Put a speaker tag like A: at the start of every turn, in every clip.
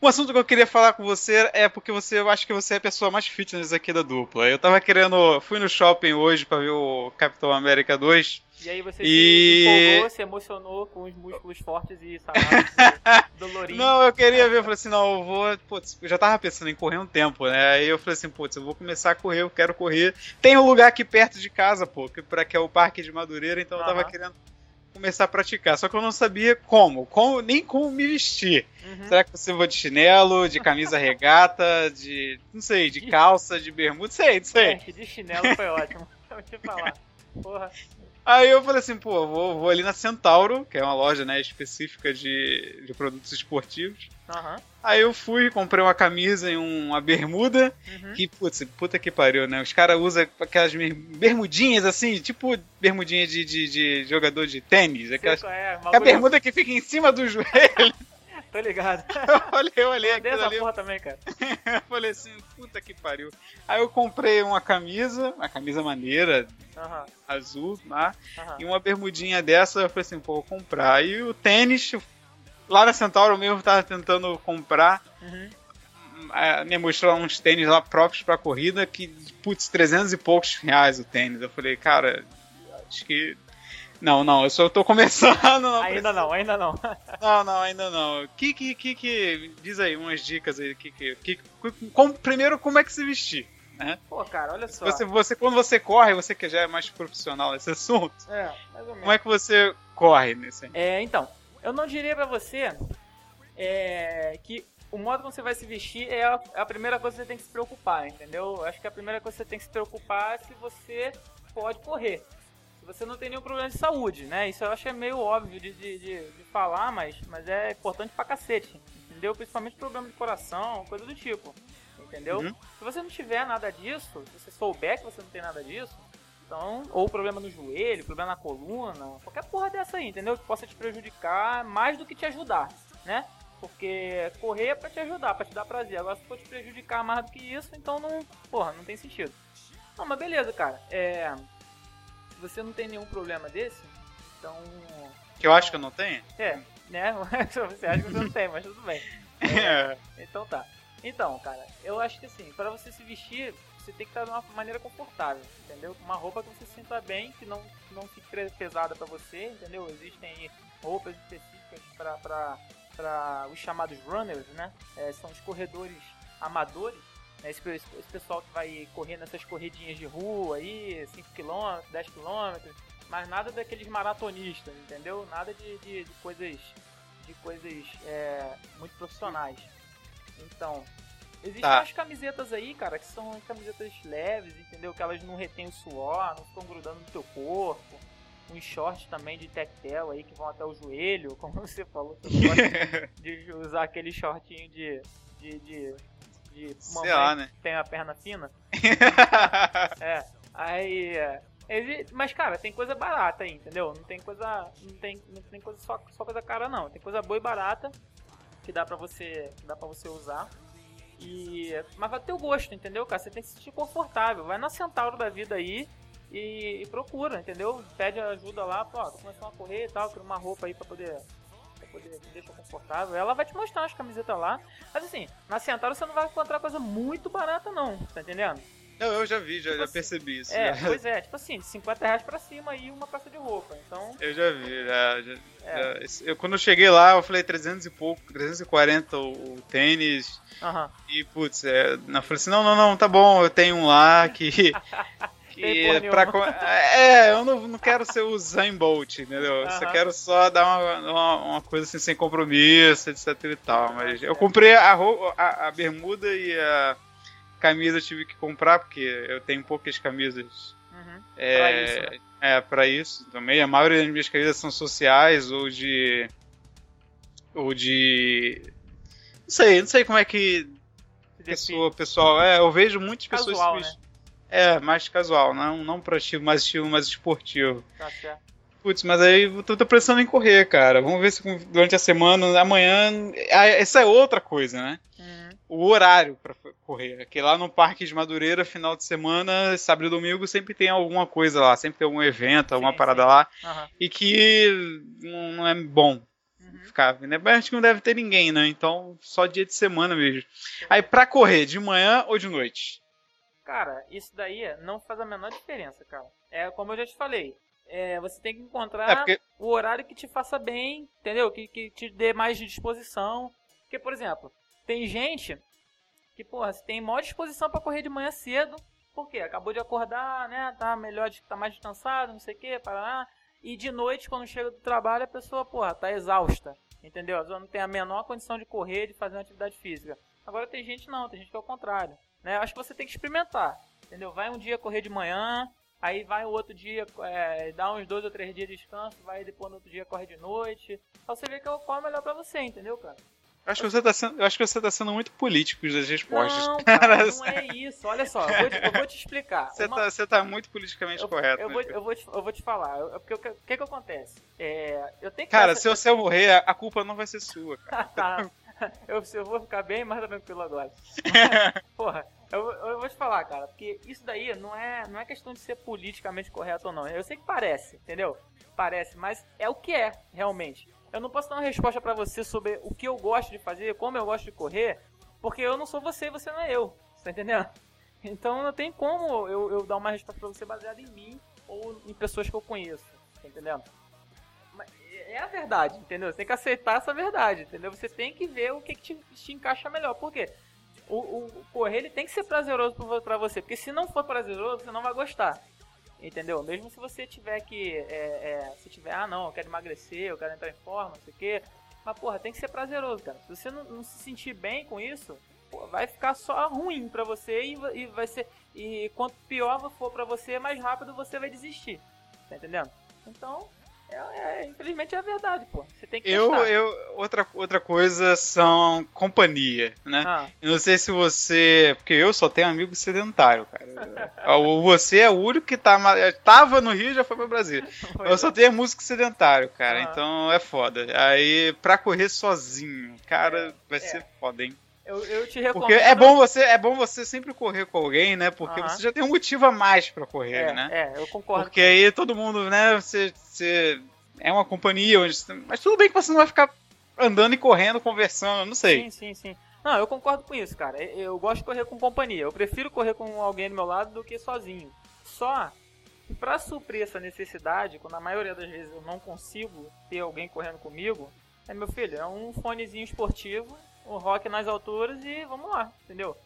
A: Um assunto que eu queria falar com você é porque você, eu acho que você é a pessoa mais fitness aqui da dupla. Eu tava querendo, fui no shopping hoje para ver o Capitão América 2.
B: E aí você e... se empolgou, se emocionou com os músculos fortes e
A: doloridos. Não, eu queria ver, eu falei assim, não, eu vou, putz, eu já tava pensando em correr um tempo, né? Aí eu falei assim, putz, eu vou começar a correr, eu quero correr. Tem um lugar aqui perto de casa, pô, que, pra, que é o Parque de Madureira, então eu tava querendo começar a praticar. Só que eu não sabia como, como nem como me vestir. Uhum. Será que você vai de chinelo, de camisa regata, de. não sei, de calça, de bermuda, sei, não sei.
B: É, de chinelo foi ótimo. Deixa eu falar. Porra.
A: Aí eu falei assim, pô, vou, vou ali na Centauro, que é uma loja né, específica de, de produtos esportivos. Uhum. Aí eu fui, comprei uma camisa e uma bermuda. Uhum. Que, putz, puta que pariu, né? Os caras usam aquelas bermudinhas assim, tipo bermudinha de, de, de jogador de tênis. Aquelas, é, a bermuda que fica em cima do joelho.
B: Tô ligado.
A: eu olhei, eu olhei
B: essa ali. porra também, cara.
A: eu falei assim, puta que pariu. Aí eu comprei uma camisa, uma camisa maneira, azul, né? E uma bermudinha dessa, eu falei assim, pô, vou comprar. E o tênis, lá na Centauro mesmo, tava tentando comprar. Uhum. Me mostrou uns tênis lá próprios pra corrida que, putz, 300 e poucos reais o tênis. Eu falei, cara, acho que não, não, eu só tô começando.
B: Não ainda não, ainda não.
A: não, não, ainda não. Que, que, que, que, diz aí umas dicas aí. Que, que, que, como, primeiro, como é que se vestir? Né?
B: Pô, cara, olha só.
A: Você, você, quando você corre, você que já é mais profissional nesse assunto. É, mais ou menos. Como é que você corre nesse?
B: É, então, eu não diria para você é, que o modo como você vai se vestir é a, é a, primeira coisa que você tem que se preocupar, entendeu? Acho que a primeira coisa que você tem que se preocupar é se você pode correr você não tem nenhum problema de saúde, né? Isso eu acho é meio óbvio de, de, de, de falar, mas, mas é importante pra cacete, entendeu? Principalmente problema de coração, coisa do tipo, entendeu? Uhum. Se você não tiver nada disso, se você souber que você não tem nada disso, então, ou problema no joelho, problema na coluna, qualquer porra dessa aí, entendeu? Que possa te prejudicar mais do que te ajudar, né? Porque correr é pra te ajudar, pra te dar prazer. Agora, se for te prejudicar mais do que isso, então não, porra, não tem sentido. Não, mas beleza, cara. É, você não tem nenhum problema desse, então.
A: Que eu acho que eu não tenho?
B: É, né? você acha que você não tem, mas tudo bem. É, então tá. Então, cara, eu acho que assim, para você se vestir, você tem que estar de uma maneira confortável, entendeu? Uma roupa que você se sinta bem, que não, não fique pesada para você, entendeu? Existem roupas específicas para os chamados runners, né? É, são os corredores amadores né, esse, esse, pessoal que vai correr nessas corridinhas de rua aí, 5km, 10km, mas nada daqueles maratonistas, entendeu? Nada de, de, de coisas de coisas é, muito profissionais. Então, existem tá. as camisetas aí, cara, que são camisetas leves, entendeu? Que elas não retêm o suor, não ficam grudando no teu corpo. Uns shorts também de tectel aí que vão até o joelho, como você falou, você gosta de usar aquele shortinho de, de, de de mamãe lá, né? tem a perna fina. é, aí. É, mas, cara, tem coisa barata aí, entendeu? Não tem coisa. Não tem, não tem coisa só, só coisa cara, não. Tem coisa boa e barata que dá pra você. Que dá pra você usar. E. Mas vai ter o gosto, entendeu, cara? Você tem que se sentir confortável. Vai na Centauro da vida aí. E, e procura, entendeu? Pede ajuda lá, pô, tô começando a correr e tal, quero uma roupa aí pra poder poder me deixar confortável. Ela vai te mostrar as camisetas lá. Mas assim, na Centauro você não vai encontrar coisa muito barata, não, tá entendendo?
A: Não, eu já vi, já, tipo já assim, percebi isso.
B: É, pois é, tipo assim, de 50 reais pra cima e uma peça de roupa, então...
A: Eu já vi, já, já, é. já, eu, quando eu cheguei lá, eu falei 300 e pouco, 340 o, o tênis, uhum. e putz, é, eu falei assim, não, não, não, tá bom, eu tenho um lá que que pra, é, eu não, não quero ser o Zayn Bolt, entendeu? Eu só quero só dar uma, uma, uma, coisa assim sem compromisso, etc e tal. Mas eu comprei a, a, a bermuda e a camisa eu tive que comprar, porque eu tenho poucas camisas. Uhum. É, pra isso, né? é, pra isso também. A maioria das minhas camisas são sociais ou de. ou de. Não sei, não sei como é que. Pessoa, pessoal, é, eu vejo muitas pessoas
B: Casual, né?
A: É, mais casual, não, não pra estilo mais estilo mais esportivo. Tá certo. Putz, mas aí eu tô, tô pensando em correr, cara. Vamos ver se durante a semana, amanhã. Ah, essa é outra coisa, né? Uhum. O horário para correr. Aqui lá no Parque de Madureira, final de semana, sábado e domingo, sempre tem alguma coisa lá, sempre tem algum evento, alguma sim, parada sim. lá. Uhum. E que não é bom. Uhum. ficar. Né? Mas acho que não deve ter ninguém, né? Então, só dia de semana mesmo. Aí, pra correr, de manhã ou de noite?
B: Cara, isso daí não faz a menor diferença, cara. É como eu já te falei. É, você tem que encontrar é porque... o horário que te faça bem, entendeu? Que, que te dê mais disposição. Porque, por exemplo, tem gente que, porra, tem maior disposição para correr de manhã cedo. Por quê? Acabou de acordar, né? Tá melhor, tá mais descansado, não sei o quê, para E de noite, quando chega do trabalho, a pessoa, porra, tá exausta. Entendeu? Vezes não tem a menor condição de correr, de fazer uma atividade física. Agora tem gente não, tem gente que é o contrário. Né? Eu acho que você tem que experimentar. Entendeu? Vai um dia correr de manhã, aí vai o outro dia, é, dá uns dois ou três dias de descanso, vai depois no outro dia corre de noite. Pra você ver que é o qual é melhor pra você, entendeu, cara?
A: Eu acho, que você tá sendo, eu acho que você tá sendo muito político das respostas.
B: Não, cara, não é isso. Olha só, eu vou te, eu vou te explicar.
A: Você, Uma... tá, você tá muito politicamente
B: eu,
A: correto.
B: Eu, né, vou, eu, vou te, eu vou te falar. Eu, porque o que, que, que acontece? É, eu tenho que
A: cara, essa... se você morrer, a culpa não vai ser sua, cara.
B: eu, eu vou ficar bem mais tranquilo agora. Porra, eu, eu, vou te falar, cara, porque isso daí não é, não é questão de ser politicamente correto ou não. Eu sei que parece, entendeu? Parece, mas é o que é, realmente. Eu não posso dar uma resposta para você sobre o que eu gosto de fazer, como eu gosto de correr, porque eu não sou você e você não é eu. Tá entendendo? Então não tem como eu, eu dar uma resposta pra você baseada em mim ou em pessoas que eu conheço. Tá entendendo? Mas é a verdade, entendeu? Você tem que aceitar essa verdade, entendeu? Você tem que ver o que, que te, te encaixa melhor. Por quê? O, o, correr ele tem que ser prazeroso para você, porque se não for prazeroso, você não vai gostar. Entendeu? Mesmo se você tiver que. É, é, se tiver, ah não, eu quero emagrecer, eu quero entrar em forma, não sei o quê. Mas, porra, tem que ser prazeroso, cara. Se você não, não se sentir bem com isso, vai ficar só ruim pra você e, e vai ser. E quanto pior for pra você, mais rápido você vai desistir. Tá entendendo? Então, é, é, infelizmente é a verdade, pô. Você tem que
A: eu, eu outra, outra coisa são companhia, né? Ah. Eu não sei se você. Porque eu só tenho amigo sedentário, cara. você é o único que tá, tava no Rio e já foi pro Brasil. Foi eu só tenho músico sedentário, cara. Ah. Então é foda. Aí, pra correr sozinho, cara, vai é. ser foda, hein?
B: Eu, eu te recomendo.
A: Porque é bom você, é bom você sempre correr com alguém, né? Porque você já tem um motivo a mais para correr,
B: é,
A: né?
B: É, eu concordo.
A: Porque aí todo mundo, né? Você, você é uma companhia onde, mas tudo bem que você não vai ficar andando e correndo, conversando, não sei.
B: Sim, sim, sim. Não, eu concordo com isso, cara. Eu gosto de correr com companhia. Eu prefiro correr com alguém do meu lado do que sozinho. Só que para suprir essa necessidade, quando a maioria das vezes eu não consigo ter alguém correndo comigo, é meu filho, é um fonezinho esportivo o rock nas alturas e vamos lá, entendeu?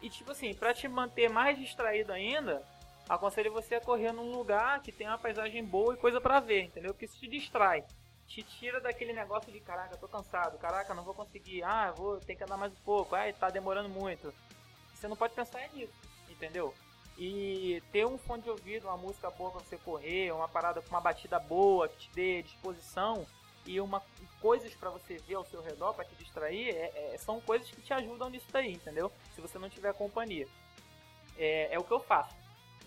B: E tipo assim, pra te manter mais distraído ainda, aconselho você a correr num lugar que tem uma paisagem boa e coisa para ver, entendeu? Porque isso te distrai. Te tira daquele negócio de caraca, tô cansado, caraca, não vou conseguir, ah, vou ter que andar mais um pouco, ai, tá demorando muito. Você não pode pensar nisso, entendeu? E ter um fone de ouvido, uma música boa pra você correr, uma parada com uma batida boa que te dê disposição, e uma coisas para você ver ao seu redor para te distrair é, é, são coisas que te ajudam nisso daí, entendeu? Se você não tiver companhia. É, é o que eu faço,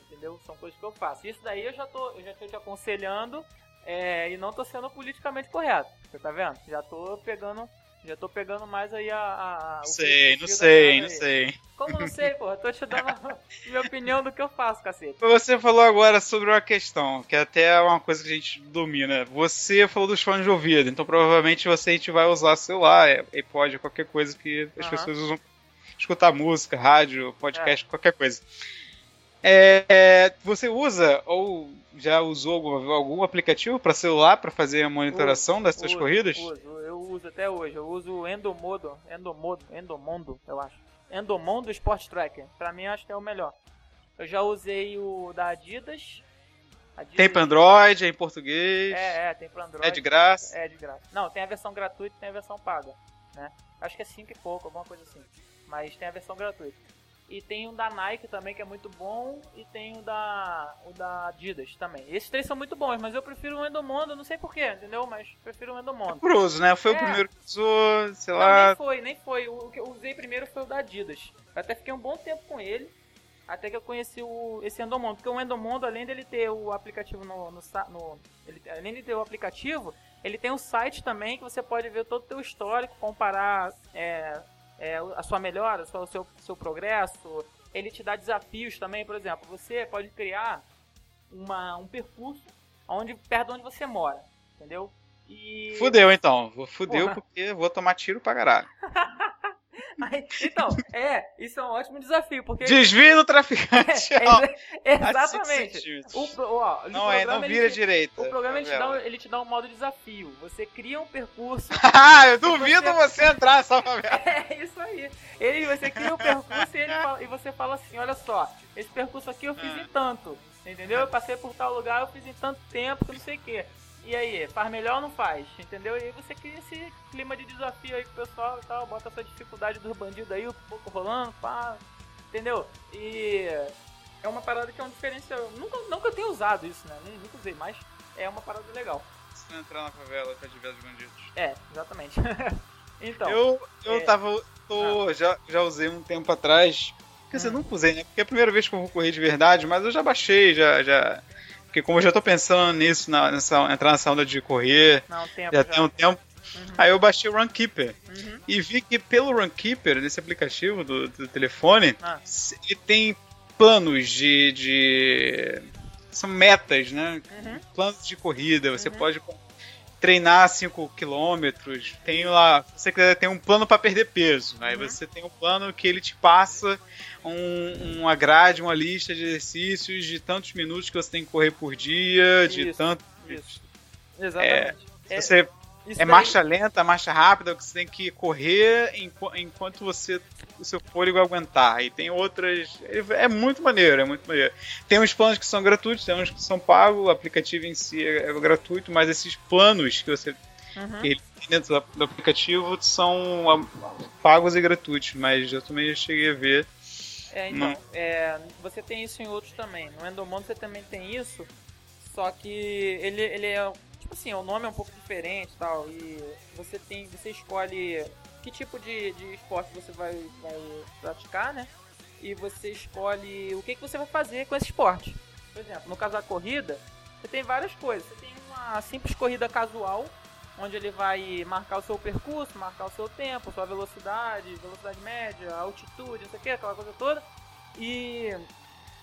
B: entendeu? São coisas que eu faço. Isso daí eu já tô, eu já tô te aconselhando é, e não tô sendo politicamente correto. Você tá vendo? Já tô pegando já tô pegando mais aí a. a,
A: sei, não sei, não sei.
B: Como não sei, porra? Tô te dando a minha opinião do que eu faço, cacete.
A: Você falou agora sobre uma questão, que até é uma coisa que a gente domina. Você falou dos fones de ouvido, então provavelmente você a gente vai usar celular, iPod, qualquer coisa que as uhum. pessoas usam. Escutar música, rádio, podcast, é. qualquer coisa. É, você usa ou já usou algum, algum aplicativo para celular para fazer a monitoração uso, das suas
B: uso,
A: corridas?
B: Uso, eu uso até hoje. Eu uso o Endomodo, Endomodo, Endomondo, eu acho. Endomondo Sport Tracker. Para mim acho que é o melhor. Eu já usei o da Adidas.
A: Adidas tem para Android, é em português.
B: É, é, tem para Android.
A: É de graça?
B: É de graça. Não, tem a versão gratuita e tem a versão paga, né? Acho que é 5 e pouco, alguma coisa assim. Mas tem a versão gratuita. E tem um da Nike também, que é muito bom. E tem o da, o da Adidas também. Esses três são muito bons, mas eu prefiro o Endomondo, não sei porquê, entendeu? Mas prefiro o Endomondo. É
A: curioso, né? Foi é. o primeiro que usou, sei lá. Não,
B: nem foi, nem foi. O que eu usei primeiro foi o da Adidas. Eu até fiquei um bom tempo com ele. Até que eu conheci o, esse Endomondo. Porque o Endomondo, além dele ter o aplicativo no. no, no ele, além de ter o aplicativo, ele tem um site também que você pode ver todo o teu histórico, comparar. É, é, a sua melhora, o seu, seu progresso. Ele te dá desafios também, por exemplo, você pode criar uma, um percurso onde, perto de onde você mora, entendeu? E...
A: Fudeu então, fudeu Porra. porque vou tomar tiro pra caralho.
B: então, é, isso é um ótimo desafio, porque...
A: Desvio do traficante.
B: É, é, exatamente. O, ó,
A: não é, não vira
B: te,
A: direita.
B: O programa ele te, dá, ele te dá um modo desafio. Você cria um percurso...
A: ah, eu duvido você, você entrar nessa
B: favela. É, isso aí. Ele, você cria um percurso e, ele fala, e você fala assim, olha só, esse percurso aqui eu fiz em tanto. Entendeu? Eu passei por tal lugar, eu fiz em tanto tempo que não sei o quê. E aí, faz melhor ou não faz? Entendeu? E aí você cria esse clima de desafio aí com o pessoal e tal, bota essa dificuldade dos bandidos aí, um pouco rolando, pá. Entendeu? E é uma parada que é um diferencial. Nunca, nunca eu tenho usado isso, né? Nunca usei, mas é uma parada legal.
A: Se entrar na favela tá diversos bandidos.
B: É, exatamente. então.
A: Eu, eu é... tava. Tô, ah. já, já usei um tempo atrás. Quer dizer, hum. nunca usei, né? Porque é a primeira vez que eu vou correr de verdade, mas eu já baixei, já, já porque como eu já tô pensando nisso, na, nessa, entrar nessa onda de correr,
B: Não, tempo,
A: já, já, tem um tempo. Uhum. Aí eu baixei o Runkeeper. Uhum. E vi que pelo Runkeeper, nesse aplicativo do, do telefone, ah. ele tem planos de, de. São metas, né? Uhum. Planos de corrida. Você uhum. pode treinar 5 quilômetros. Tem lá. Se você quiser, tem um plano para perder peso. Aí uhum. você tem um plano que ele te passa um, uma grade, uma lista de exercícios de tantos minutos que você tem que correr por dia, de isso, tanto.
B: Isso. Exatamente.
A: É, você isso é daí... marcha lenta, marcha rápida, que você tem que correr enquanto você o seu fôlego aguentar. E tem outras. É muito maneiro, é muito maneiro. Tem uns planos que são gratuitos, tem uns que são pagos, o aplicativo em si é, é gratuito, mas esses planos que você uhum. que dentro do aplicativo são pagos e gratuitos, mas eu também cheguei a ver
B: é, então, é, você tem isso em outros também. No Endomondo você também tem isso, só que ele, ele é, tipo assim, o nome é um pouco diferente tal, e você tem, você escolhe que tipo de, de esporte você vai, vai praticar, né? E você escolhe o que, que você vai fazer com esse esporte. Por exemplo, no caso da corrida, você tem várias coisas. Você tem uma simples corrida casual, onde ele vai marcar o seu percurso, marcar o seu tempo, sua velocidade, velocidade média, altitude, não sei o que, aquela coisa toda. E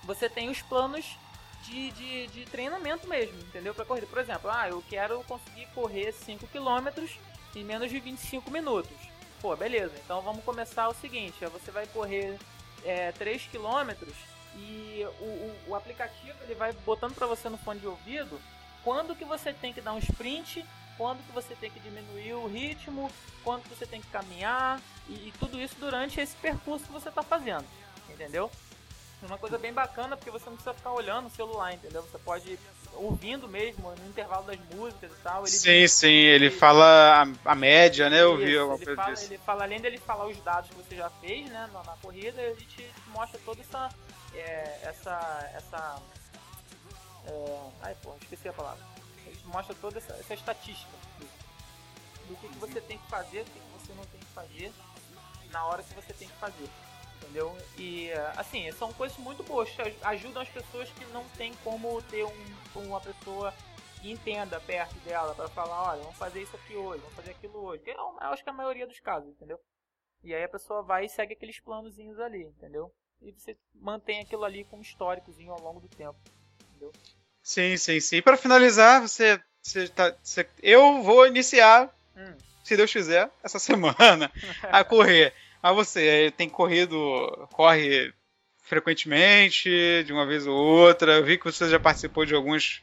B: você tem os planos de, de, de treinamento mesmo, entendeu? Para corrida. Por exemplo, ah, eu quero conseguir correr 5 km em menos de 25 minutos. Pô, beleza. Então vamos começar o seguinte: você vai correr é, 3 km e o, o, o aplicativo ele vai botando para você no fone de ouvido quando que você tem que dar um sprint quando que você tem que diminuir o ritmo, quando que você tem que caminhar e, e tudo isso durante esse percurso que você está fazendo, entendeu? Uma coisa bem bacana porque você não precisa ficar olhando o celular, entendeu? Você pode ir ouvindo mesmo no intervalo das músicas e tal. Ele
A: sim, sim, ele, ele fala a, a, média, né? Eu vi alguma
B: coisa fala. Ele fala, além dele falar os dados que você já fez, né, na, na corrida, ele te, te, mostra toda essa. É, essa. essa é, ai, pô, esqueci a palavra mostra toda essa, essa estatística do que, que você tem que fazer, do que, que você não tem que fazer na hora que você tem que fazer. Entendeu? E assim, são coisas muito boas, ajudam as pessoas que não tem como ter um, uma pessoa que entenda perto dela para falar, olha, vamos fazer isso aqui hoje, vamos fazer aquilo hoje. Que é, eu acho que é a maioria dos casos, entendeu? E aí a pessoa vai e segue aqueles planozinhos ali, entendeu? E você mantém aquilo ali como históricozinho ao longo do tempo, entendeu?
A: Sim, sim, sim. Para finalizar, você, você, tá, você, eu vou iniciar, hum. se Deus quiser, essa semana a correr. Mas você tem corrido, corre frequentemente, de uma vez ou outra. Eu vi que você já participou de algumas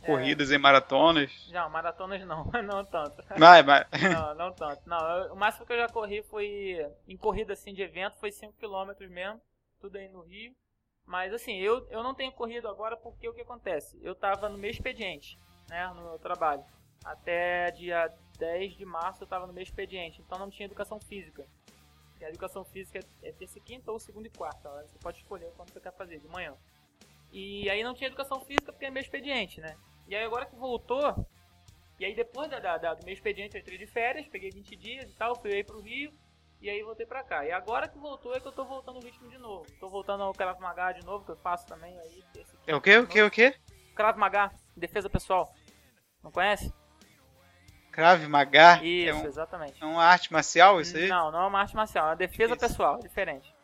A: corridas é. em maratonas.
B: Não, maratonas não, não tanto.
A: Vai, vai.
B: Não, não tanto. Não, o máximo que eu já corri foi em corrida assim de evento foi 5 km mesmo, tudo aí no Rio. Mas assim, eu, eu não tenho corrido agora porque o que acontece? Eu estava no meu expediente, né, no meu trabalho. Até dia 10 de março eu estava no meu expediente, então não tinha educação física. E a educação física é terça e quinta ou segunda e quarta, você pode escolher quando você quer fazer, de manhã. E aí não tinha educação física porque é meu expediente, né? E aí agora que voltou, e aí depois da, da, do meu expediente eu entrei de férias, peguei 20 dias e tal, fui aí pro Rio, e aí voltei pra cá. E agora que voltou é que eu tô voltando o ritmo de novo. Tô voltando ao Krav Maga de novo, que eu faço também aí.
A: É o que, o que, o que?
B: Krav Maga, defesa pessoal. Não conhece?
A: Krav Maga?
B: Isso,
A: é um,
B: exatamente.
A: É uma arte marcial isso aí?
B: Não, não é uma arte marcial, é uma defesa isso. pessoal, diferente.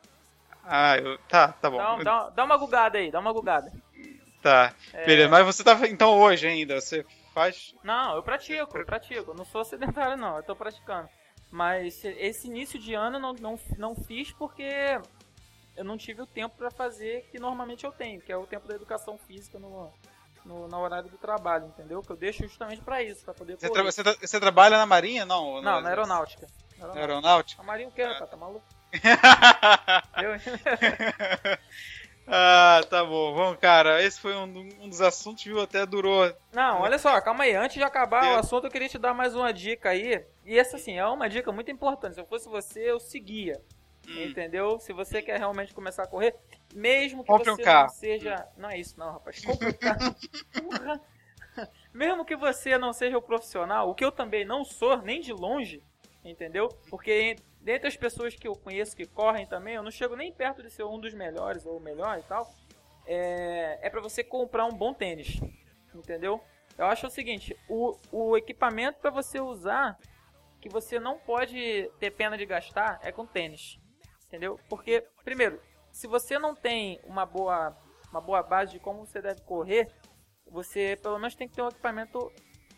A: Ah, eu, tá, tá bom.
B: Dá, dá, dá uma gugada aí, dá uma gugada.
A: Tá, é... beleza. Mas você tá, então hoje ainda, você faz?
B: Não, eu pratico, eu pratico. não sou sedentário, não. Eu tô praticando. Mas esse início de ano eu não, não, não fiz porque eu não tive o tempo para fazer que normalmente eu tenho, que é o tempo da educação física no, no, no horário do trabalho, entendeu? Que eu deixo justamente para isso, para poder
A: você, tra você, tra você, trabalha na Marinha, não?
B: Não, na aeronáutica.
A: Na aeronáutica?
B: A Marinha o quê, rapaz? Tá maluco?
A: eu... Ah, tá bom. Vamos, cara, esse foi um, um, dos assuntos, viu? Até durou.
B: Não, olha só, calma aí. Antes de acabar o assunto, eu queria te dar mais uma dica aí. E essa, assim, é uma dica muito importante. Se eu fosse você, eu seguia. Hum. Entendeu? Se você quer realmente começar a correr, mesmo que
A: Compre
B: você
A: um carro.
B: não seja. Não é isso, não, rapaz. Compre um carro. mesmo que você não seja o profissional, o que eu também não sou, nem de longe, entendeu? Porque dentre as pessoas que eu conheço que correm também, eu não chego nem perto de ser um dos melhores ou o melhor e tal. É, é para você comprar um bom tênis, entendeu? Eu acho o seguinte, o, o equipamento para você usar que você não pode ter pena de gastar é com tênis, entendeu? Porque primeiro, se você não tem uma boa uma boa base de como você deve correr, você pelo menos tem que ter um equipamento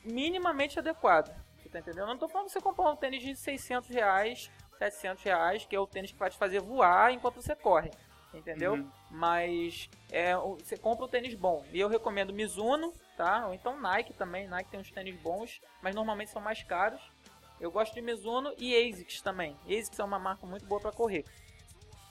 B: minimamente adequado. Você tá entendendo? Eu não tô falando que você comprar um tênis de 600 reais 700 reais, que é o tênis que vai te fazer voar enquanto você corre. Entendeu? Uhum. Mas é, você compra um tênis bom. E eu recomendo Mizuno, tá? Ou então Nike também. Nike tem uns tênis bons, mas normalmente são mais caros. Eu gosto de Mizuno e ASICS também. ASICS é uma marca muito boa para correr.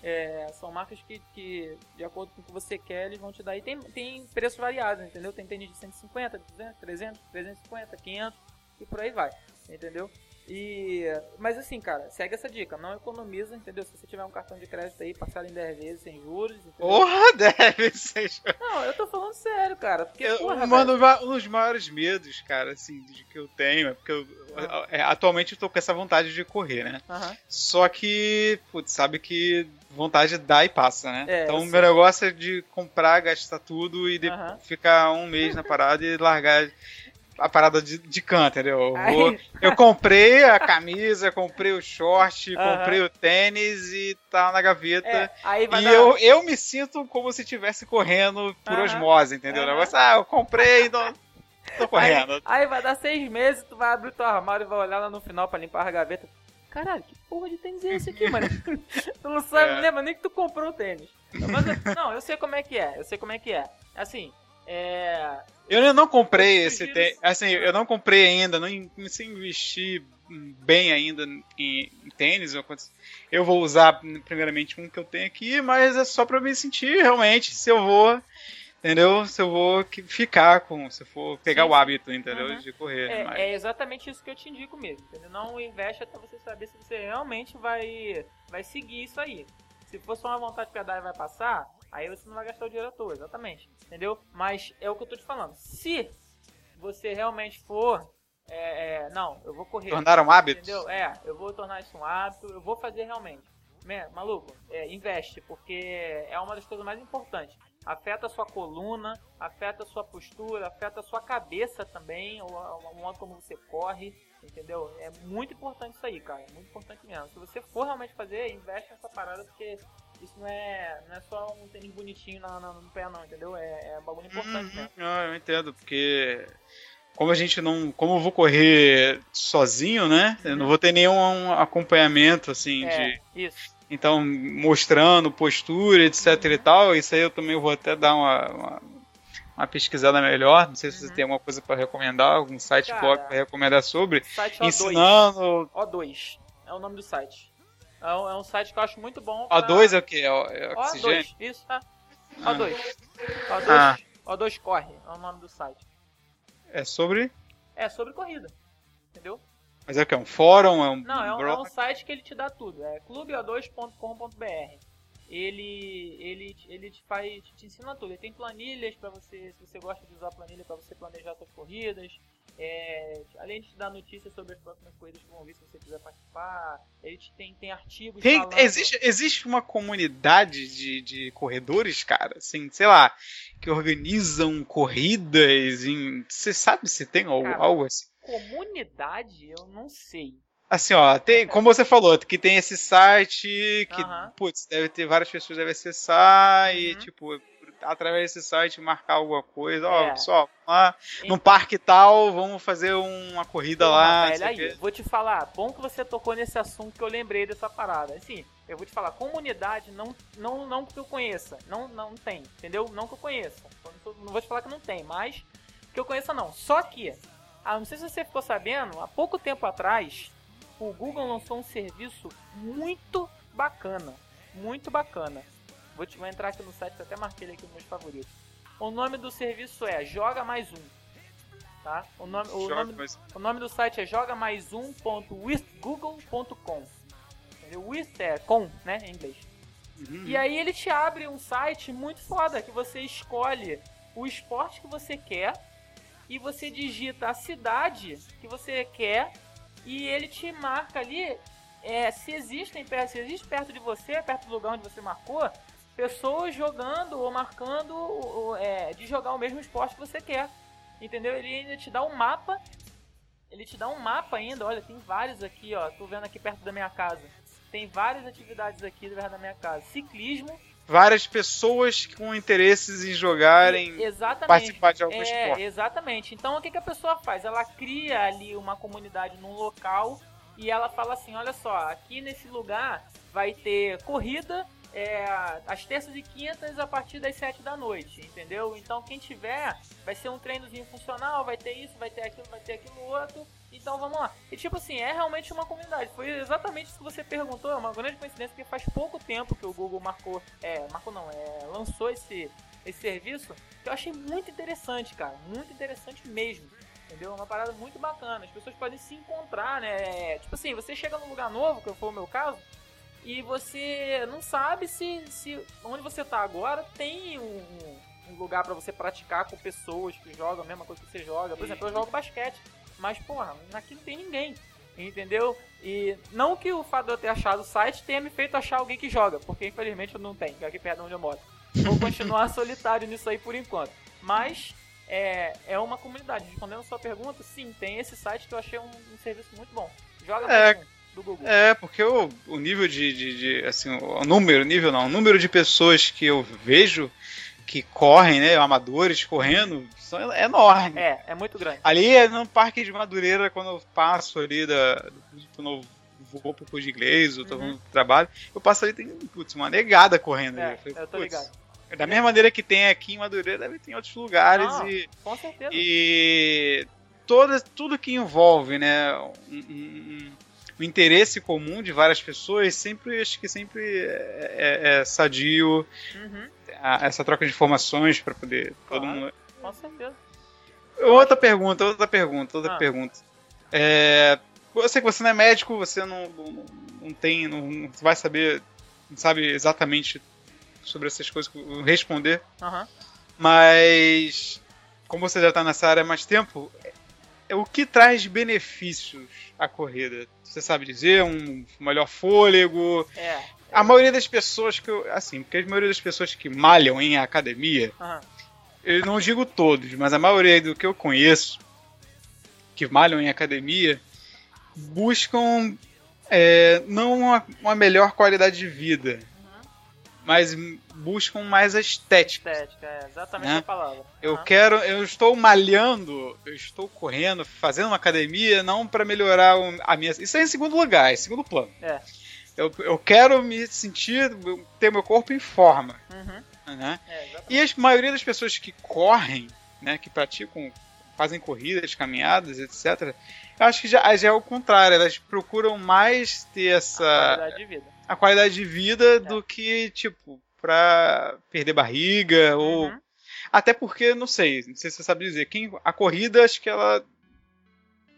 B: É, são marcas que, que, de acordo com o que você quer, eles vão te dar. E tem, tem preços variados, entendeu? Tem tênis de 150, 200, 300, 350, 500 e por aí vai, entendeu? E, mas assim, cara, segue essa dica, não economiza, entendeu? Se você tiver um cartão de crédito aí, passado em 10 vezes sem juros, entendeu?
A: Porra, 10 vezes sem juros.
B: Não, eu tô falando sério, cara. Porque, eu, porra,
A: mano, um dos maiores medos, cara, assim, de que eu tenho, é porque eu, uhum. atualmente eu tô com essa vontade de correr, né? Uhum. Só que, putz, sabe que vontade dá e passa, né? É, então o meu negócio é de comprar, gastar tudo e uhum. ficar um mês na parada e largar a parada de, de canto, entendeu? Eu, eu comprei a camisa, comprei o short, comprei o tênis e tá na gaveta. É, e dar... eu, eu me sinto como se estivesse correndo por osmose, entendeu? Uhum. ah, eu comprei e não. Tô correndo.
B: Aí, aí, vai dar seis meses, tu vai abrir teu armário e vai olhar lá no final pra limpar a gaveta. Caralho, que porra de tênis é esse aqui, mano? tu não sabe, é. lembra nem que tu comprou o tênis. Mas, não, eu sei como é que é, eu sei como é que é. Assim, é,
A: eu não comprei esse tênis. Assim, eu não comprei ainda, não comecei a investir bem ainda em, tênis. Eu vou usar primeiramente um que eu tenho aqui, mas é só para me sentir realmente se eu vou, entendeu? Se eu vou ficar com, se eu for pegar sim, o hábito, entendeu? Uhum. De correr.
B: É, mas... é, exatamente isso que eu te indico mesmo, entendeu? Não investe até você saber se você realmente vai, vai seguir isso aí. Se for só uma vontade de pedar e vai passar, Aí você não vai gastar o dinheiro à toa, exatamente. Entendeu? Mas é o que eu tô te falando. Se você realmente for. É, é, não, eu vou correr.
A: Tornar um hábito?
B: Entendeu? É, eu vou tornar isso um hábito, eu vou fazer realmente. Man, maluco, é, investe, porque é uma das coisas mais importantes. Afeta a sua coluna, afeta a sua postura, afeta a sua cabeça também, o, o modo como você corre, entendeu? É muito importante isso aí, cara. É muito importante mesmo. Se você for realmente fazer, investe nessa parada, porque isso não é, não é só um tênis bonitinho no, no, no pé, não, entendeu? É, é um bagulho importante uhum. mesmo.
A: Ah, eu entendo, porque como a gente não. Como eu vou correr sozinho, né? Eu não vou ter nenhum acompanhamento, assim,
B: é, de. Isso.
A: Então, mostrando postura, etc uhum. e tal, isso aí eu também vou até dar uma, uma, uma pesquisada melhor. Não sei se uhum. você tem alguma coisa para recomendar, algum site Cara, blog para recomendar sobre.
B: Site
A: O2. Ensinando.
B: O2 é o nome do site. É um, é um site que eu acho muito bom.
A: Pra... O2 é o que? É, é oxigênio?
B: O2, isso, é. O2. O2, ah. O2 corre, é o nome do site.
A: É sobre?
B: É sobre corrida. Entendeu?
A: Mas é o que? É um fórum? É um
B: Não, é um, é um site que ele te dá tudo. É clubeo2.com.br. Ele, ele, ele te faz, te ensina tudo. Ele tem planilhas para você, se você gosta de usar planilha para você planejar suas corridas. É, além de te dar notícias sobre as próximas corridas que vão vir, se você quiser participar, ele tem, tem artigos.
A: Tem, falando... existe, existe uma comunidade de, de corredores, cara, assim, sei lá, que organizam corridas. Em, você sabe se tem cara, algo assim?
B: Comunidade, eu não sei.
A: Assim, ó, tem, como você falou, que tem esse site que, uh -huh. putz, deve ter várias pessoas devem acessar uhum. e, tipo, através desse site, marcar alguma coisa. Ó, é. pessoal, lá então, no parque tal, vamos fazer uma corrida lá.
B: Velho, aí, vou te falar, bom que você tocou nesse assunto que eu lembrei dessa parada. Assim, eu vou te falar, comunidade não, não, não que eu conheça, não, não tem, entendeu? Não que eu conheça. Não vou te falar que não tem, mas que eu conheça não. Só que, ah, não sei se você ficou sabendo, há pouco tempo atrás, o Google lançou um serviço muito bacana. Muito bacana. Vou, te, vou entrar aqui no site, até marquei ele aqui nos meus favoritos. O nome do serviço é Joga Mais Um. Tá? O, nome, o, nome, mais... o nome do site é joga mais um.withgoogle.com. With é com, né, em inglês. Uhum. E aí ele te abre um site muito foda que você escolhe o esporte que você quer e você digita a cidade que você quer e ele te marca ali é, se existem se existe perto de você, perto do lugar onde você marcou, pessoas jogando ou marcando ou, é, de jogar o mesmo esporte que você quer. Entendeu? Ele ainda te dá um mapa. Ele te dá um mapa ainda, olha, tem vários aqui, ó. Tô vendo aqui perto da minha casa. Tem várias atividades aqui perto da minha casa. Ciclismo,
A: várias pessoas com interesses em jogarem,
B: exatamente.
A: participar de algum
B: é,
A: esporte.
B: Exatamente. Então o que, que a pessoa faz? Ela cria ali uma comunidade num local e ela fala assim: olha só, aqui nesse lugar vai ter corrida é, às terças e quintas a partir das 7 da noite, entendeu? Então quem tiver vai ser um treinozinho funcional, vai ter isso, vai ter aquilo, vai ter aquilo outro. Então vamos lá. E tipo assim, é realmente uma comunidade. Foi exatamente isso que você perguntou, é uma grande coincidência porque faz pouco tempo que o Google marcou, é, marcou não, é, lançou esse esse serviço que eu achei muito interessante, cara, muito interessante mesmo. Entendeu? É uma parada muito bacana. As pessoas podem se encontrar, né? Tipo assim, você chega num lugar novo, que foi o meu caso, e você não sabe se, se onde você tá agora tem um, um lugar para você praticar com pessoas que jogam a mesma coisa que você joga. Por exemplo, eu jogo basquete, mas porra, aqui não tem ninguém. Entendeu? E não que o fato de eu ter achado o site tenha me feito achar alguém que joga, porque infelizmente eu não tenho, aqui perto de onde eu moro. Vou continuar solitário nisso aí por enquanto. Mas é, é uma comunidade. Respondendo a sua pergunta, sim, tem esse site que eu achei um, um serviço muito bom. Joga é, do Google.
A: É, porque o, o nível de, de, de, assim, o número, nível não, o número de pessoas que eu vejo que correm, né, amadores correndo, são, é enorme.
B: É, é muito grande.
A: Ali é no Parque de Madureira, quando eu passo ali da, quando eu vou pro curso de inglês, eu tô uhum. no trabalho, eu passo ali tem, putz, uma negada correndo.
B: É, ali. eu, eu tô ligado.
A: Da mesma maneira que tem aqui em Madureira, deve ter em outros lugares.
B: Não,
A: e,
B: com certeza.
A: E toda, tudo que envolve, né, um, um, o interesse comum de várias pessoas sempre acho que sempre é, é, é sadio
B: uhum.
A: a, essa troca de informações para poder
B: claro, todo mundo com certeza
A: outra pergunta outra pergunta outra ah. pergunta é, eu sei que você não é médico você não, não, não tem não, vai saber não sabe exatamente sobre essas coisas responder
B: uhum.
A: mas como você já está nessa área há mais tempo o que traz benefícios a corrida? Você sabe dizer? Um melhor fôlego?
B: É.
A: A maioria das pessoas que eu. Assim, porque a maioria das pessoas que malham em academia,
B: uhum.
A: eu não digo todos, mas a maioria do que eu conheço que malham em academia buscam é, não uma, uma melhor qualidade de vida, mas buscam mais a estética.
B: Estética, é exatamente né? a palavra.
A: Eu uhum. quero, eu estou malhando, eu estou correndo, fazendo uma academia, não para melhorar a minha. Isso é em segundo lugar, em segundo plano.
B: É.
A: Eu, eu quero me sentir, ter meu corpo em forma.
B: Uhum.
A: Né? É, e a maioria das pessoas que correm, né, que praticam, fazem corridas, caminhadas, etc., eu acho que já, já é o contrário, elas procuram mais ter essa. A
B: qualidade de vida
A: a qualidade de vida é. do que, tipo, pra perder barriga ou.
B: Uhum.
A: Até porque, não sei, não sei se você sabe dizer, quem, a corrida, acho que ela.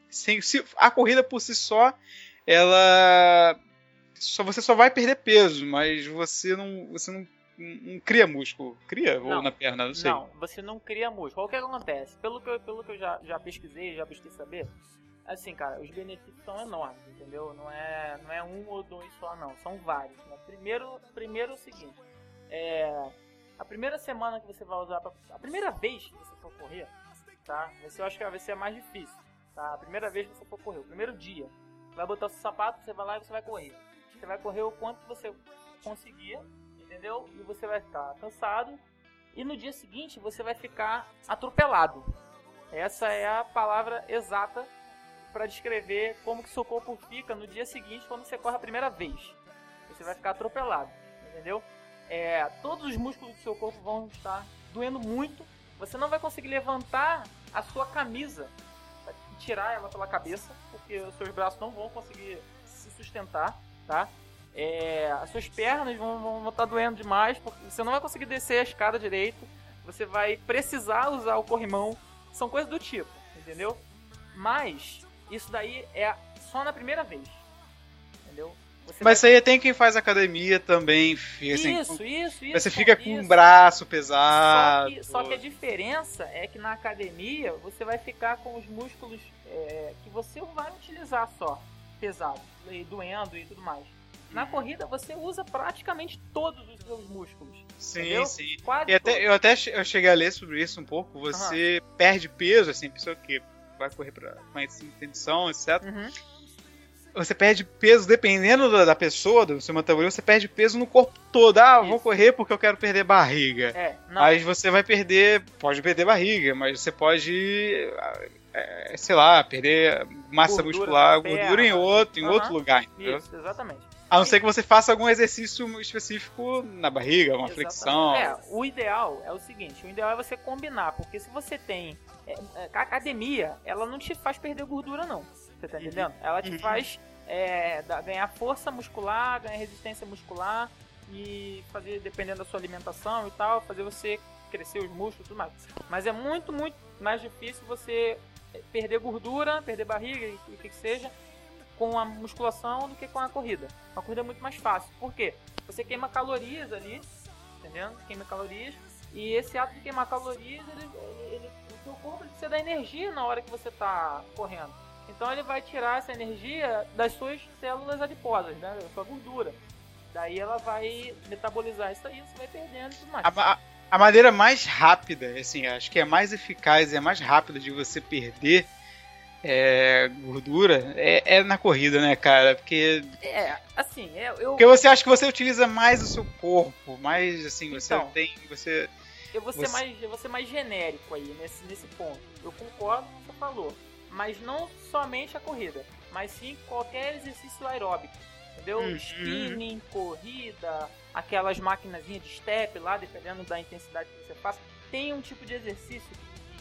A: Sem, se, a corrida por si só, ela. Só, você só vai perder peso, mas você não. Você não, não cria músculo. Cria? Não, ou na perna, não sei.
B: Não, você não cria músculo. O que acontece? Pelo que, eu, pelo que eu já, já pesquisei, já busquei saber, assim, cara, os benefícios são enormes, entendeu? Não é, não é um ou dois só, não. São vários. Né? Primeiro, primeiro é o seguinte. É, a primeira semana que você vai usar... Pra, a primeira vez que você for correr, tá? Você, eu acho que vai ser a mais difícil, tá? A primeira vez que você for correr, o primeiro dia. Vai botar o seu sapato, você vai lá e você vai correr. Você vai correr o quanto você conseguir, entendeu? E você vai estar cansado e no dia seguinte você vai ficar atropelado. Essa é a palavra exata para descrever como que seu corpo fica no dia seguinte quando você corre a primeira vez. Você vai ficar atropelado, entendeu? É, todos os músculos do seu corpo vão estar doendo muito. Você não vai conseguir levantar a sua camisa, tirar ela pela cabeça, porque os seus braços não vão conseguir se sustentar, tá? É, as suas pernas vão, vão estar doendo demais, porque você não vai conseguir descer a escada direito. Você vai precisar usar o corrimão. São coisas do tipo, entendeu? Mas isso daí é só na primeira vez. Entendeu?
A: Você Mas vai... isso aí tem quem faz academia também. Assim,
B: isso, isso, isso.
A: Você fica com o braço pesado.
B: Só que, só que, a diferença é que na academia você vai ficar com os músculos é, que você vai utilizar só, pesado, e doendo e tudo mais. Na uhum. corrida você usa praticamente todos os seus músculos.
A: Sim, entendeu? sim. Quase e até, eu até eu cheguei a ler sobre isso um pouco. Você uhum. perde peso, assim, pessoa que vai correr para mais intenção, etc. Uhum você perde peso dependendo da, da pessoa, do seu metabolismo, você perde peso no corpo todo. Ah, Isso. vou correr porque eu quero perder barriga. É, Mas você vai perder, pode perder barriga, mas você pode, é, sei lá, perder massa gordura muscular, gordura em outro, em uhum. outro lugar.
B: Entendeu? Isso, exatamente.
A: A não ser que você faça algum exercício específico na barriga, uma Exatamente. flexão.
B: É, o ideal é o seguinte: o ideal é você combinar, porque se você tem. É, é a academia, ela não te faz perder gordura, não. Você tá entendendo? Ela te uhum. faz é, ganhar força muscular, ganhar resistência muscular e fazer, dependendo da sua alimentação e tal, fazer você crescer os músculos e tudo mais. Mas é muito, muito mais difícil você perder gordura, perder barriga e o que, que seja com a musculação do que com a corrida. A corrida é muito mais fácil. Por quê? Você queima calorias ali, entendendo? Queima calorias. E esse ato de queimar calorias, ele, ele, ele o corpo precisa da energia na hora que você está correndo. Então ele vai tirar essa energia das suas células adiposas, né? Da sua gordura. Daí ela vai metabolizar isso aí, você vai perdendo tudo mais.
A: A, a, a, maneira mais rápida, assim, acho que é mais eficaz e é mais rápida de você perder é, gordura é, é, na corrida, né, cara? Porque.
B: É, assim, é, eu.
A: Porque você acha que você utiliza mais o seu corpo, mais assim, você então, tem. Você.
B: Eu vou, ser você... mais, eu vou ser mais genérico aí nesse, nesse ponto. Eu concordo com o que você falou mas não somente a corrida, mas sim qualquer exercício aeróbico. Entendeu? Uhum. Spinning, corrida, aquelas maquinazinhas de step lá, dependendo da intensidade que você faça. Tem um tipo de exercício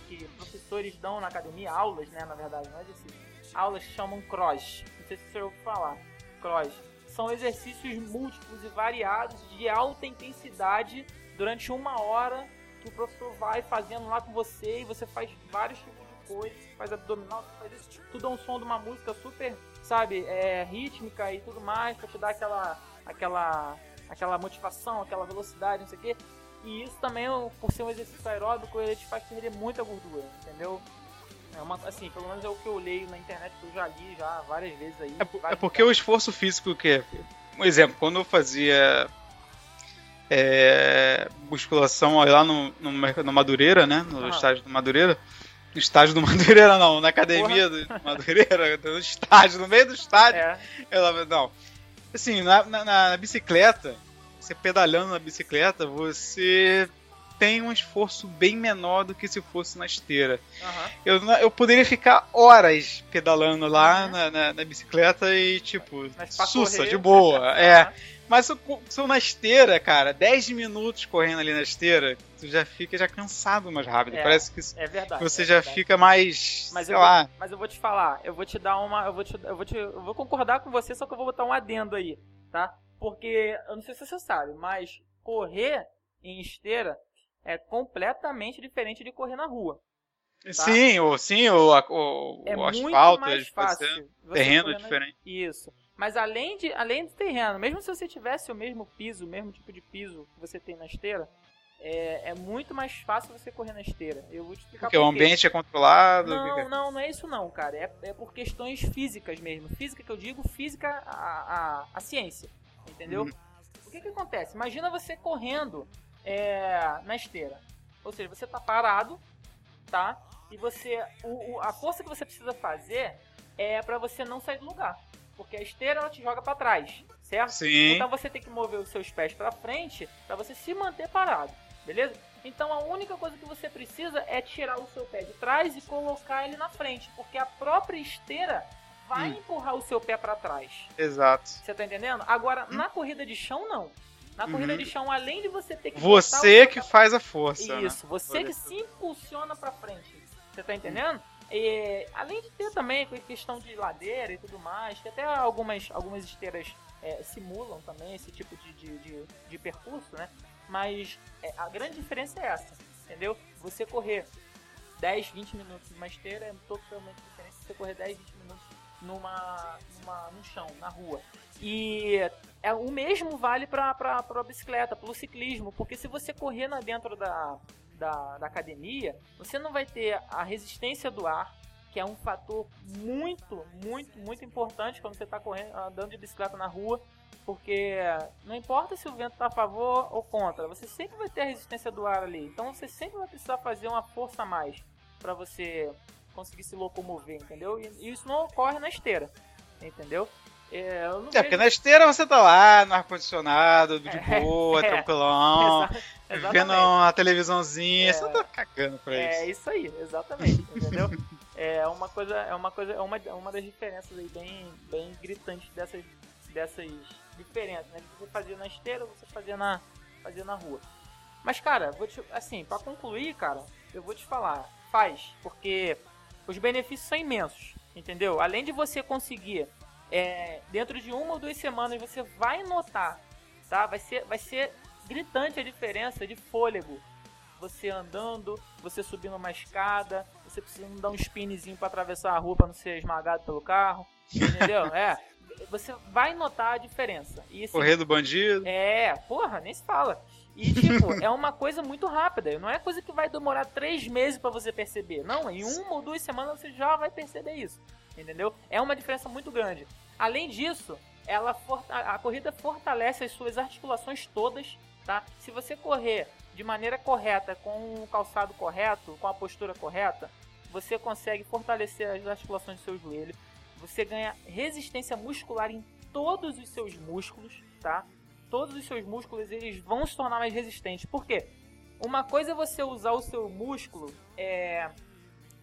B: que, que professores dão na academia, aulas, né? Na verdade, não é exercício. Aulas chamam cross. Não sei se você ouviu falar. Cross. São exercícios múltiplos e variados de alta intensidade durante uma hora que o professor vai fazendo lá com você e você faz vários tipos coisa, você faz abdominal, você faz isso, tudo é um som de uma música super, sabe, é, rítmica e tudo mais, pra te dar aquela, aquela, aquela motivação, aquela velocidade, não sei o quê. E isso também, por ser um exercício aeróbico, ele te faz perder muita gordura, entendeu? É uma, assim, pelo menos é o que eu leio na internet, que eu já li já várias vezes aí.
A: É, é porque o esforço físico que é, um exemplo, quando eu fazia é, musculação lá no, no, no Madureira, né? No estádio do Madureira, no estádio do Madureira, não, na academia Porra. do Madureira, no estádio, no meio do estádio. É. Ela, não. Assim, na, na, na bicicleta, você pedalhando na bicicleta, você tem um esforço bem menor do que se fosse na esteira. Uhum. Eu, eu poderia ficar horas pedalando lá uhum. na, na, na, bicicleta e, tipo, sussa, correr, de boa. É. Mas são na esteira, cara, 10 minutos correndo ali na esteira, tu já fica já cansado mais rápido. É, Parece que,
B: é verdade,
A: você
B: é
A: já
B: verdade.
A: fica mais.
B: Mas
A: sei eu lá.
B: Vou, mas eu vou te falar, eu vou te dar uma. Eu vou, te, eu, vou te, eu vou concordar com você, só que eu vou botar um adendo aí, tá? Porque, eu não sei se você sabe, mas correr em esteira é completamente diferente de correr na rua.
A: Tá? Sim, o, sim, o, o,
B: é
A: o asfalto,
B: mais fácil.
A: terreno diferente.
B: Isso. Mas além, de, além do terreno, mesmo se você tivesse o mesmo piso, o mesmo tipo de piso que você tem na esteira, é, é muito mais fácil você correr na esteira. Eu vou te explicar
A: Porque por o ambiente é controlado?
B: Não, é? não, não é isso não, cara. É, é por questões físicas mesmo. Física que eu digo, física a, a, a ciência. Entendeu? Hum. O que que acontece? Imagina você correndo é, na esteira. Ou seja, você tá parado, tá? E você. O, o, a força que você precisa fazer é para você não sair do lugar. Porque a esteira ela te joga para trás, certo?
A: Sim.
B: Então você tem que mover os seus pés para frente para você se manter parado. beleza? Então a única coisa que você precisa é tirar o seu pé de trás e colocar ele na frente, porque a própria esteira vai hum. empurrar o seu pé para trás.
A: Exato.
B: Você tá entendendo? Agora, hum. na corrida de chão, não. Na corrida uhum. de chão, além de você ter que.
A: Você que faz a força.
B: Né? Isso,
A: né?
B: você que se impulsiona pra frente. Você tá entendendo? E, além de ter também questão de ladeira e tudo mais, que até algumas, algumas esteiras é, simulam também esse tipo de, de, de, de percurso, né? Mas é, a grande diferença é essa, entendeu? Você correr 10, 20 minutos numa esteira é totalmente diferente de você correr 10, 20 minutos numa, numa, no chão, na rua. E é o mesmo vale para a bicicleta, para o ciclismo, porque se você correr na, dentro da, da, da academia, você não vai ter a resistência do ar, que é um fator muito, muito, muito importante quando você está andando de bicicleta na rua, porque não importa se o vento está a favor ou contra, você sempre vai ter a resistência do ar ali. Então você sempre vai precisar fazer uma força a mais para você conseguir se locomover, entendeu? E isso não ocorre na esteira, entendeu?
A: É, é vejo... porque na esteira você tá lá no ar-condicionado, de é, boa, é, tranquilão, exa vendo uma televisãozinha, é, você tá cagando pra
B: é
A: isso.
B: É isso aí, exatamente, entendeu? é uma coisa, é uma coisa, é uma, uma das diferenças aí bem, bem gritantes dessas, dessas diferenças, né? Você fazia na esteira, você fazia na, fazia na rua. Mas, cara, vou te, assim, para concluir, cara, eu vou te falar, faz, porque os benefícios são imensos, entendeu? Além de você conseguir é, dentro de uma ou duas semanas você vai notar, tá? Vai ser, vai ser gritante a diferença de fôlego. Você andando, você subindo uma escada, você precisando dar um spinzinho para atravessar a rua para não ser esmagado pelo carro, entendeu? é, você vai notar a diferença.
A: E, assim, Correr do bandido.
B: É, porra, nem se fala. E, tipo, é uma coisa muito rápida. Não é coisa que vai demorar três meses para você perceber. Não, em uma ou duas semanas você já vai perceber isso. Entendeu? É uma diferença muito grande. Além disso, ela a corrida fortalece as suas articulações todas, tá? Se você correr de maneira correta, com o calçado correto, com a postura correta, você consegue fortalecer as articulações do seu joelho. Você ganha resistência muscular em todos os seus músculos, tá? Todos os seus músculos eles vão se tornar mais resistentes. Por quê? Uma coisa é você usar o seu músculo é,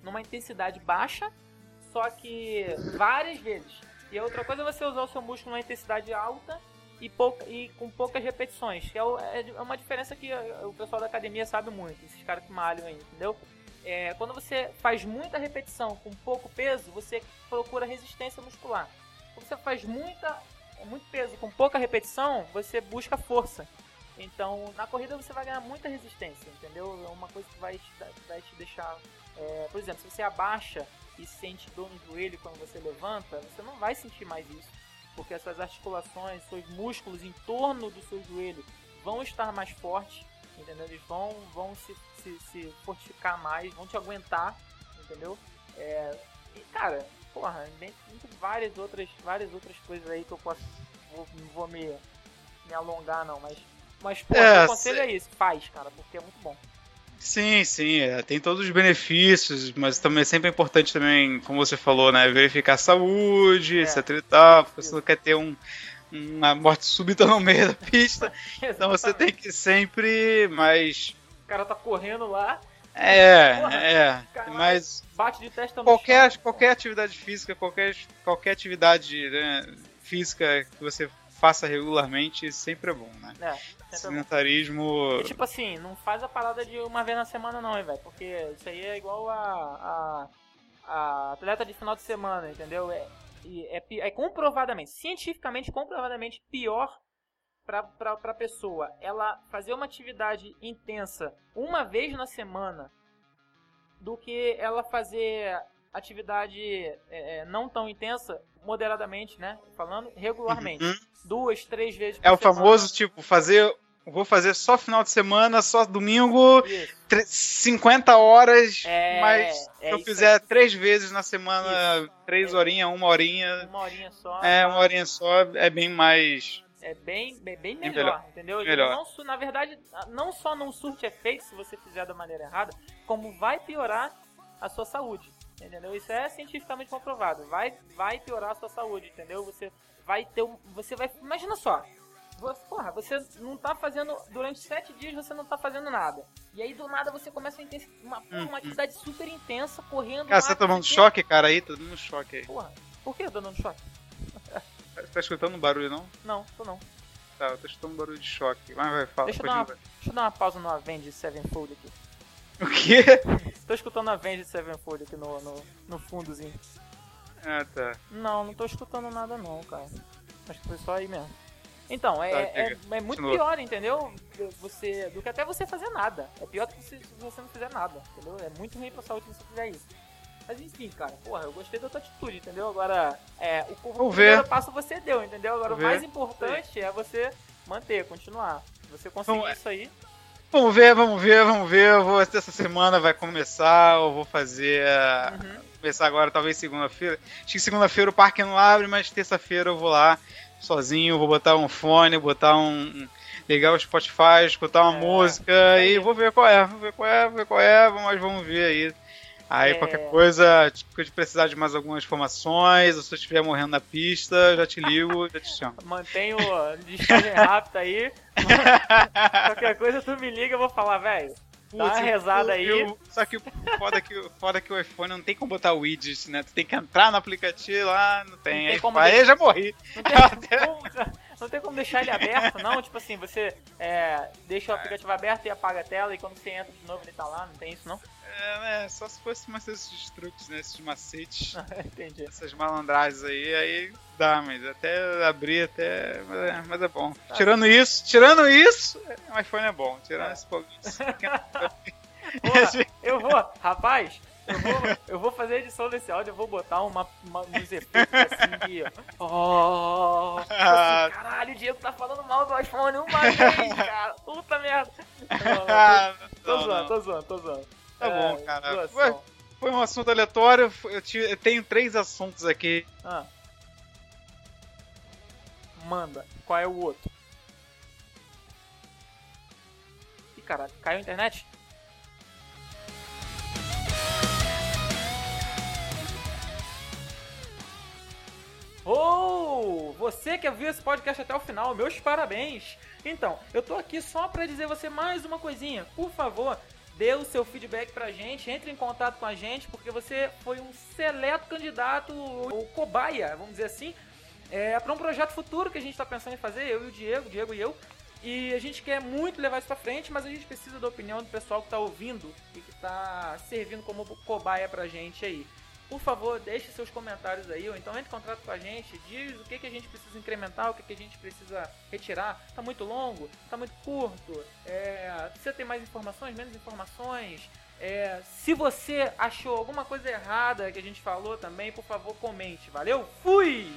B: numa intensidade baixa, só que várias vezes. E outra coisa é você usar o seu músculo numa intensidade alta e, pouca, e com poucas repetições. É, é, é uma diferença que o pessoal da academia sabe muito, esses caras que malham aí, entendeu? É, quando você faz muita repetição com pouco peso, você procura resistência muscular. Quando você faz muita, muito peso com pouca repetição, você busca força. Então, na corrida você vai ganhar muita resistência, entendeu? É uma coisa que vai te, vai te deixar. É, por exemplo, se você abaixa e sente dor no joelho quando você levanta, você não vai sentir mais isso, porque as suas articulações, seus músculos em torno do seu joelho vão estar mais fortes, entendeu? Eles vão, vão se, se, se fortificar mais, vão te aguentar, entendeu? É, e cara, porra, tem várias outras, várias outras coisas aí que eu posso, vou, não vou me, me alongar não, mas, mas porra, é, o conselho é isso, faz, cara, porque é muito bom.
A: Sim, sim, é, tem todos os benefícios, mas também é sempre importante também, como você falou, né, verificar a saúde, é, etc e tal, porque você não quer ter um, uma morte súbita no meio da pista, então você tem que sempre, mas...
B: O cara tá correndo lá...
A: É, porra, é, mas...
B: Bate de testa no
A: qualquer, chão, qualquer atividade física, qualquer, qualquer atividade né, física que você faça regularmente sempre é bom, né? É, Sedentarismo.
B: É, tipo assim, não faz a parada de uma vez na semana, não, hein, velho? Porque isso aí é igual a, a, a atleta de final de semana, entendeu? É, é, é comprovadamente, cientificamente comprovadamente pior para a pessoa ela fazer uma atividade intensa uma vez na semana do que ela fazer atividade é, é não tão intensa moderadamente, né? Falando regularmente. Uhum. Duas, três vezes
A: por É o semana. famoso, tipo, fazer. Vou fazer só final de semana, só domingo, 50 horas, é, mas é se eu fizer três vezes na semana, isso. três é. horinhas, uma horinha.
B: Uma horinha só.
A: É, uma horinha só é bem mais.
B: É bem, bem, bem melhor, melhor, entendeu? Melhor. Não, na verdade, não só não surte efeito se você fizer da maneira errada, como vai piorar a sua saúde. Entendeu? Isso é cientificamente comprovado. Vai, vai piorar a sua saúde, entendeu? Você vai ter um, você vai, imagina só. Você, porra, você não tá fazendo. Durante sete dias você não tá fazendo nada. E aí do nada você começa a ter uma, hum, uma atividade super intensa, correndo.
A: Cara, você tá tomando choque, cara, aí? Tá dando choque aí.
B: Porra, por que eu tô dando choque?
A: Você tá escutando barulho, não?
B: Não, tô não.
A: Tá, eu tô escutando barulho de choque. Vai, vai, fala.
B: Deixa, eu dar, uma, deixa eu dar uma pausa no Avenged Sevenfold aqui.
A: O quê?
B: tô escutando Avenged Sevenfold aqui no, no, no fundozinho.
A: Ah, tá.
B: Não, não tô escutando nada não, cara. Acho que foi só aí mesmo. Então, é, tá, é, é, muito pior, entendeu? Você, do que até você fazer nada. É pior do que se você não fizer nada, entendeu? É muito ruim pra saúde se você fizer isso. Mas enfim, cara, porra, eu gostei da tua atitude, entendeu? Agora, é, o, o primeiro passo você deu, entendeu? Agora, Vou o mais ver. importante é você manter, continuar. Se você conseguir Bom, isso aí.
A: Vamos ver, vamos ver, vamos ver. Eu vou, essa semana vai começar, eu vou fazer. Uhum. Começar agora, talvez segunda-feira. Acho que segunda-feira o parque não abre, mas terça-feira eu vou lá sozinho, vou botar um fone, botar um. ligar o Spotify, escutar uma é, música é. e vou ver qual é, vou ver qual é, vou ver qual é, mas vamos ver aí. Aí é... qualquer coisa, tipo, de precisar de mais algumas informações, ou se eu estiver morrendo na pista, já te ligo, já te chamo.
B: Mantenho listagem rápida aí. qualquer coisa tu me liga, eu vou falar, velho. Dá uma rezada aí. Eu,
A: só que foda é que, foda é que o iPhone não tem como botar o widget, né? Tu tem que entrar no aplicativo lá, não tem. Não tem aí, como aí já morri.
B: Não tem, como, não tem como deixar ele aberto, não? Tipo assim, você é, deixa o aplicativo aberto e apaga a tela e quando você entra de novo ele tá lá, não tem isso não?
A: É, né? Só se fosse mais esses truques, né? Esses macetes.
B: Entendi.
A: Essas malandragens aí, aí dá, mas até abrir até. Mas é, mas é bom. Tá. Tirando isso, tirando isso, o iPhone é bom. Tirando é. esse pouquinho.
B: eu vou, rapaz, eu vou, eu vou fazer a edição desse áudio, eu vou botar uma, uma, uns efeitos assim de. Oh, assim, caralho, o Diego tá falando mal do iPhone uma vez, cara. Puta merda. Não, tô, tô zoando, tô zoando, tô zoando.
A: Tá é, bom, cara. Foi, foi, um assunto aleatório. Eu, te, eu, tenho três assuntos aqui.
B: Ah. Manda. Qual é o outro? Ih, caralho. Caiu a internet? Oh! Você que viu esse podcast até o final, meus parabéns! Então, eu tô aqui só para dizer você mais uma coisinha. Por favor, dê o seu feedback pra gente, entre em contato com a gente, porque você foi um seleto candidato, ou cobaia, vamos dizer assim, é, para um projeto futuro que a gente está pensando em fazer, eu e o Diego, Diego e eu. E a gente quer muito levar isso pra frente, mas a gente precisa da opinião do pessoal que está ouvindo e que está servindo como cobaia pra gente aí por favor, deixe seus comentários aí, ou então entre em contato com a gente, diz o que, que a gente precisa incrementar, o que, que a gente precisa retirar. Tá muito longo? Tá muito curto? É, você tem mais informações, menos informações? É, se você achou alguma coisa errada que a gente falou também, por favor, comente. Valeu? Fui!